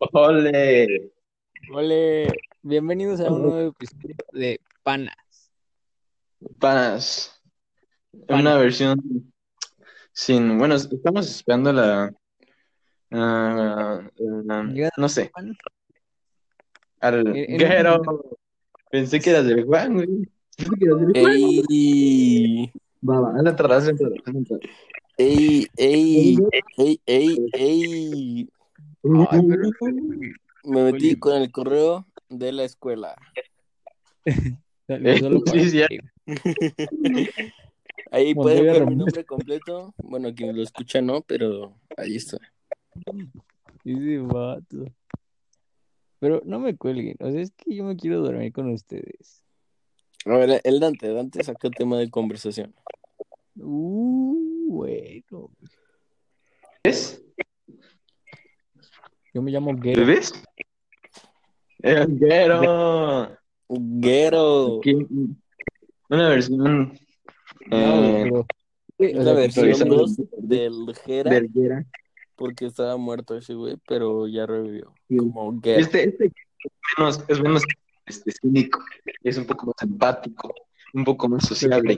Ole. Ole, bienvenidos a un nuevo episodio de Panas. Panas. Panas. Una versión sin. Bueno, estamos esperando la. ah, la- no sé. Pan. Al. Pensé que eras del Juan, güey. Pensé que eras del Juan. Ey, Va, va, atrás, anda atrás. ey, ey, ey, ey, ey. Ay, pero- Me metí Oye. con el correo de la escuela. Solo- solo para Sí, sí, ya. ti. Ahí pueden ver mi nombre completo. Bueno, quien lo escucha no, pero ahí está. Ese vato. Pero no me cuelguen, o sea, es que yo me quiero dormir con ustedes. A ver, el Dante, Dante sacó tema de conversación. Uh, bueno. ¿Ves? Yo me llamo Gero. ¿Ves? El Guero. Guero. Una versión. No, eh, pero- Sí, o La versión actualizando. 2 del Gera, porque estaba muerto ese güey, pero ya revivió. Sí. Como Gero. Este, este es menos, es menos este, cínico, es un poco más empático, un poco más sociable.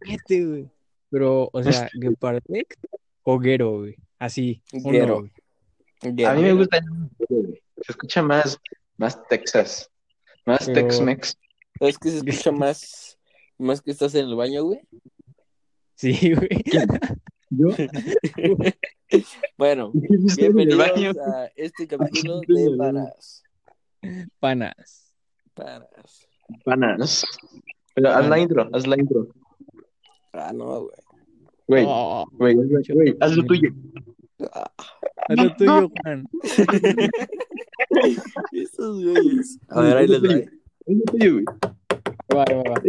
Este, güey. Pero, o sea, Gepardec o Gero, güey. Así. uno, Gero. güey. A mí me gusta, se escucha más, más Texas, más Pero- Tex-Mex. ¿Sabes que se escucha más, más que estás en el baño, güey? Sí, güey. Yo, Bueno, baño. bienvenidos a este capítulo de. Panas. Panas. Panas. Panas. Pero haz la intro, haz la intro. Ah, no, güey. Güey, Oh, güey, güey, haz lo tuyo. haz lo tuyo, Juan. Esos güeyes. A ver, ahí les va. Haz lo tuyo, güey. Va, va, va.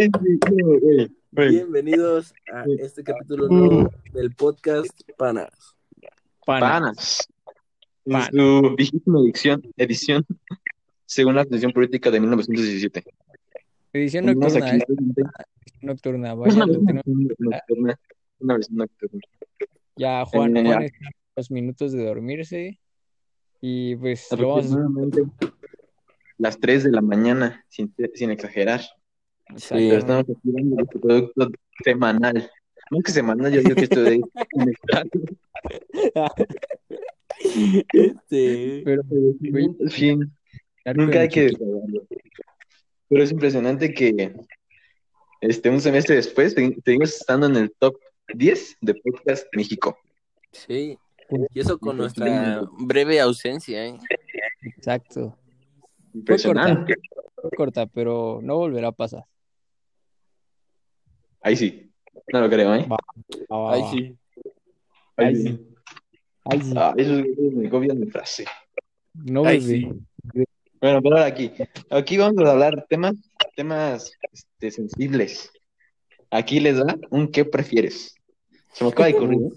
Bienvenidos a este capítulo nuevo del podcast Panas. Panas. Panas. Su vigésima edición, edición, según la Constitución Política de 1917. Edición Tenemos nocturna, aquí eh, nocturna. Vaya, una nocturna, una versión nocturna. ya Juan, Eh, Juan está a los minutos de dormirse. Y pues lo vamos a Aproximadamente las 3 de la mañana, sin, sin exagerar. Sí. Pero estamos dando nuestro producto semanal. No que semanal, yo digo que esto de. Este. Pero Pero, en fin, nunca hay que. Pero es impresionante que este, un semestre después segui- seguimos estando en el top 10 de Podcast México. Sí. Y eso con nuestra breve ausencia, ¿eh? Exacto. Impresionante. Fue corta, pero no volverá a pasar. Ahí sí. No lo creo, ¿eh? Va. Ah, Ay, sí. Ay, sí. Ay, sí. Ah, esos güeyes me copian mi frase. No, Ay, bebé. Bueno, pero ahora aquí. Aquí vamos a hablar temas, temas este, sensibles. Aquí les da un ¿qué prefieres? Se me acaba de ocurrir.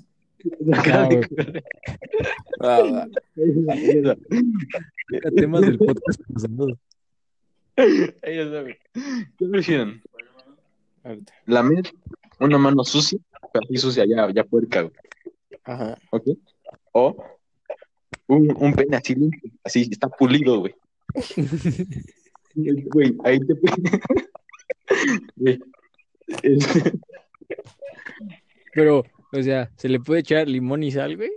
Ocurrir. Va, va. Temas del podcast pasado. ¿Qué prefieren? Ahorita. Lamer una mano sucia, pero así sucia, ya, ya puerca, güey, Ajá. ¿ok? O un, un pene así limpio, así está pulido, güey. Güey, ahí te Güey. Pero, o sea, ¿se le puede echar limón y sal, güey?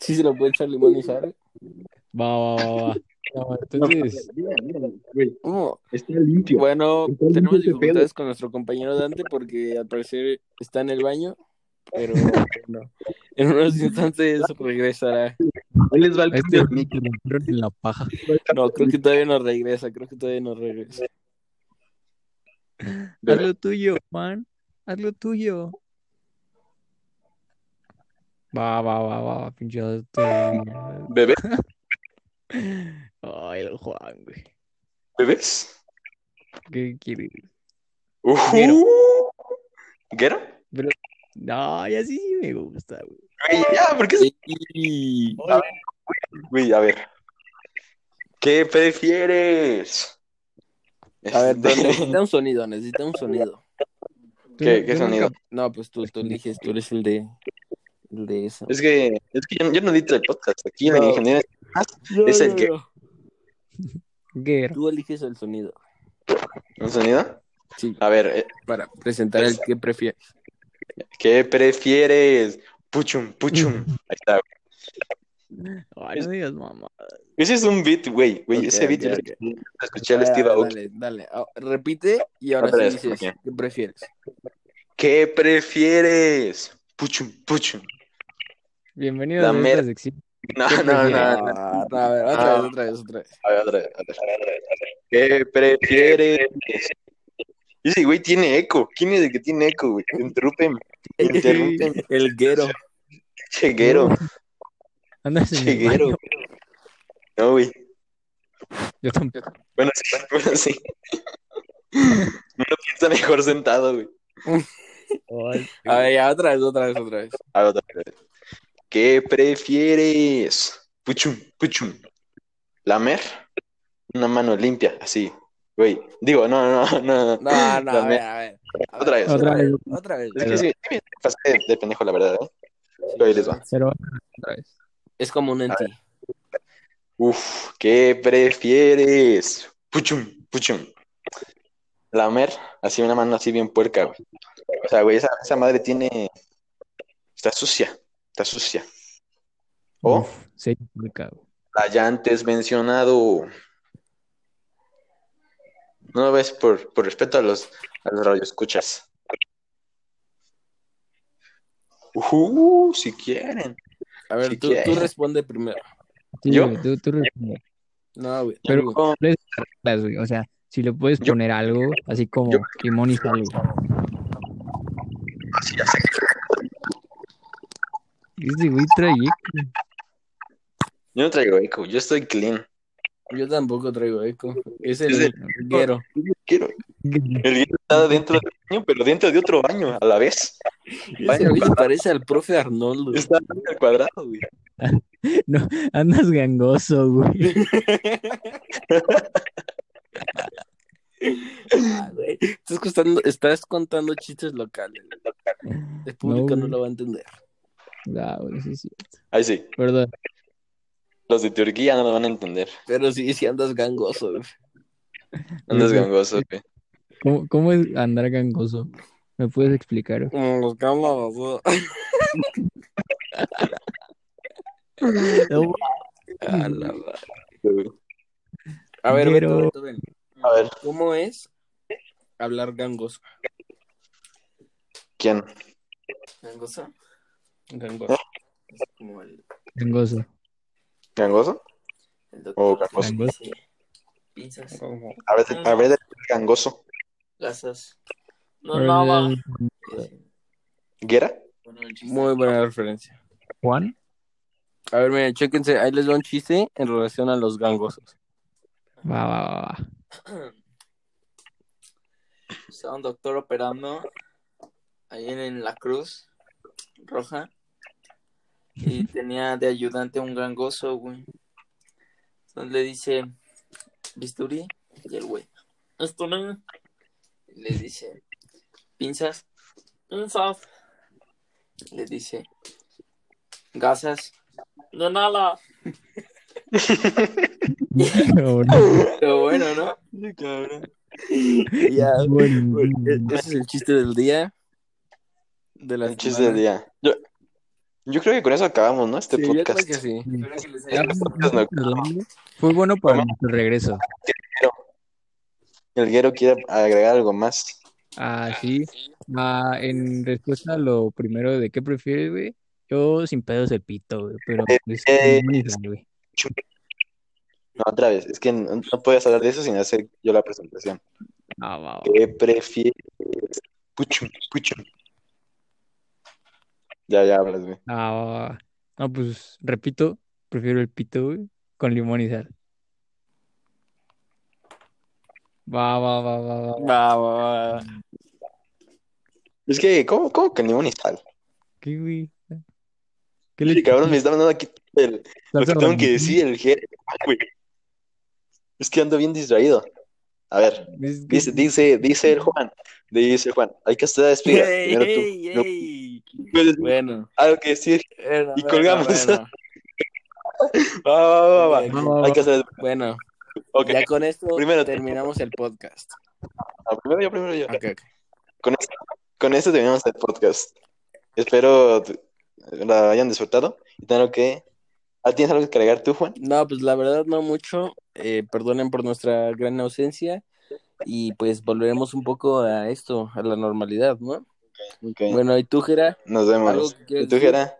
Sí se lo puede echar limón y sal. Va, va, va, va. No, No, entonces, mira, mira, güey, ¿Cómo? está limpio. Bueno, Está limpio tenemos dificultades con nuestro compañero Dante porque al parecer está en el baño, pero bueno, en unos instantes regresará. Ahí les va el a este le en la paja. No, creo que todavía no regresa, creo que todavía no regresa. Haz lo tuyo, Juan. Haz lo tuyo. Va, va, va, va, pinche. ¿Bebé? Ay, el Juan, güey. ¿Bebés? ¿Qué quieres? Uh, Guero. No, y así sí me gusta, güey. Güey, ya, ¿por qué? se- Y... Güey, a ver. ¿Qué prefieres? A ver, Este, pero necesita un sonido, necesita un sonido. ¿Qué, qué sonido? No, pues tú, tú eliges, tú eres el de El de eso. Es que, es que yo, yo no edito el podcast. Aquí el No. ingeniero No, es el que-. Guerra. Tú eliges el sonido. ¿Un sonido? Sí, A ver, eh, para presentar el que prefieres. ¿qué prefieres? Puchum, puchum. Ahí está. Ay, no digas mamá. Ese es un beat, güey. Güey, Ok, ese beat ok, yo ok. lo escuché al Steve Aoki. Dale, dale. Ah, Repite y ahora Otra sí vez, dices. ¿qué prefieres? ¿Qué prefieres? Puchum, puchum. Bienvenido La a mera- sección. No, ¿Qué no, no, no. Ah, a ver, otra Ah. vez, otra vez, otra vez. A ver, otra vez, otra vez. ¿Qué prefieres? Ese güey tiene eco. ¿Quién es el que tiene eco, güey? Interrúpeme. Interrúpeme. El guero. Cheguero. Andas en el baño. No, güey. Yo tampoco. Bueno, sí, bueno, sí. Uno piensa mejor sentado, güey. Ay, A ver, ya, otra vez, otra vez, otra vez. A ver, otra vez. ¿Qué prefieres? Puchum, puchum. ¿Lamer? Una mano limpia, así. Güey. Digo, no, no, no. No, no, a ver, a ver. A ver, Otra vez. Otra vez. Otra vez. Es que sí, sí pasé de, de pendejo, la verdad, ¿eh? Pero ahí les va. Pero otra vez. Es como un en ti. Uf, ¿qué prefieres? Puchum, puchum. Lamer, así una mano así bien puerca, güey. O sea, güey, esa, esa madre tiene. Está sucia, está sucia. O Uf, sí, me cago. la ya antes mencionado. No lo ves por, por respeto a los, a los radioescuchas. Uh, si quieren. A ver, tú, tú responde primero. Sí, ¿Yo? güey, tú, tú responde. No, güey. Pero- güey. Güey, O sea, si le puedes Yo- poner algo, así como limón y sal. güey. Así ya sé. Este güey trae eco. Yo no traigo eco, yo estoy clean. Yo tampoco traigo eco. Es el Es el- guero. Quiero. El guito está dentro del baño, pero dentro de otro baño a la vez. Güey se parece al profe Arnoldo. Está al cuadrado, güey. No, andas gangoso, güey. Ah, güey. Estás, contando, estás contando chistes locales. El público no, lo va a entender. Ah, güey, sí, sí. Ahí sí. Perdón. Los de Turquía no lo van a entender. Pero sí, sí andas gangoso. güey. Andas gangoso, güey. ¿Cómo, cómo es andar gangoso? ¿Me puedes explicar? Como los gangosos. No, A la ver, Pero- Beto, Beto, ven. A ver, ¿Cómo es hablar gangoso? ¿quién? ¿Gangoso? Gangoso. Es como el, gangoso. ¿Gangoso? el Oh, doctor. gangoso. Gangoso. Sí. Pizzas, A ver, a ver, gangoso. gasas. No, no, el- ¿Guera? Muy buena referencia. Juan. A ver, miren, chéquense. Ahí les doy un chiste en relación a los gangosos. Va, va, va, va. Estaba un doctor operando ahí en la Cruz Roja y tenía de ayudante un gangoso, güey. Entonces le dice, bisturí, y el güey, esto no. Y le dice, pinzas, pinzas. Le dice, gasas, no nada. Pero bueno, ¿no? Ya, Bueno. ese es el chiste del día. De la El chiste del día. Yo, yo creo que con eso acabamos, ¿no? Este Sí, yo creo podcast. que sí. Espero que les Ya, haya gustado. Fue bueno para nuestro regreso. El guero quiere agregar algo más. Ah, sí. Ah, en respuesta a lo primero de qué prefieres, güey. Yo sin pedos el pito, güey. Pero Eh, limón y sal, güey. No, otra vez. Es que no, no puedes hablar de eso sin hacer yo la presentación. Ah, va, va. ¿Qué prefieres? Puchum, puchum. Ya, ya hablas, güey. Ah, va, va. No, pues repito, prefiero el pito, güey, con limón y sal. Va, va, va, va, va. Va, va, va. Es que, ¿cómo, cómo que limón y sal? ¿Qué, güey? ¿Qué Sí, cabrón, me está mandando aquí el- lo que tengo que decir, el. Ay, güey. Es que ando bien distraído. A ver, Es que- dice, dice, dice el Juan, dice Juan, hay que hacer despida. Ey, Primero tú. ey, No Bueno, algo que decir. bueno, Y bueno, colgamos. Bueno, Va, va, va, va. Hay que hacer bueno, Ok, ya con esto Primero tú. terminamos el podcast. Ah, primero yo, primero yo. Con esto, con esto terminamos el podcast. Espero la hayan disfrutado. Y tengo que. ¿Ah, ¿Tienes algo que agregar tú, Juan? No, pues la verdad no mucho. Eh, perdonen por nuestra gran ausencia y pues volveremos un poco a esto, a la normalidad, ¿no? Bueno, ¿y tú, Jera? Nos ¿Algo vemos. ¿Y tú? Jera?